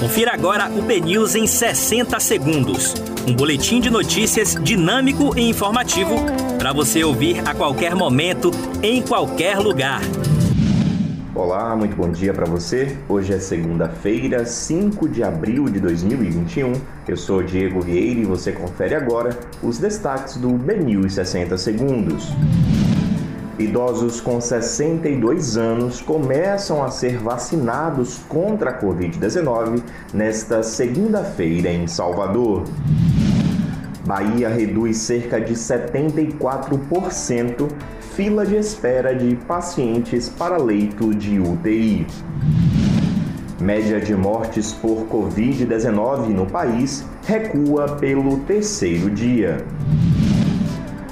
Confira agora o BNews em 60 segundos. Um boletim de notícias dinâmico e informativo para você ouvir a qualquer momento, em qualquer lugar. Olá, muito bom dia para você. Hoje é segunda-feira, 5 de abril de 2021. Eu sou Diego Vieira e você confere agora os destaques do BNews 60 segundos. Idosos com 62 anos começam a ser vacinados contra a Covid-19 nesta segunda-feira em Salvador. Bahia reduz cerca de 74% fila de espera de pacientes para leito de UTI. Média de mortes por Covid-19 no país recua pelo terceiro dia.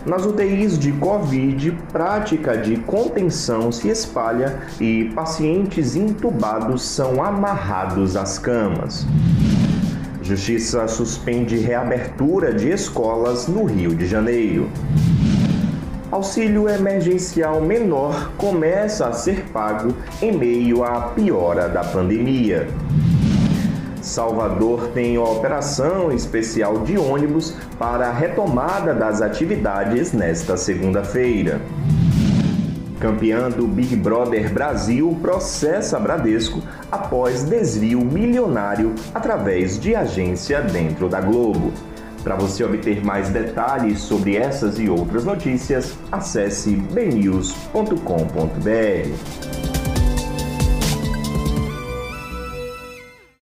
Nas UTIs de Covid, prática de contenção se espalha e pacientes intubados são amarrados às camas. Justiça suspende reabertura de escolas no Rio de Janeiro. Auxílio emergencial menor começa a ser pago em meio à piora da pandemia. Salvador tem operação especial de ônibus para a retomada das atividades nesta segunda-feira. Campeã do Big Brother Brasil processa Bradesco após desvio milionário através de agência dentro da Globo. Para você obter mais detalhes sobre essas e outras notícias, acesse bnews.com.br.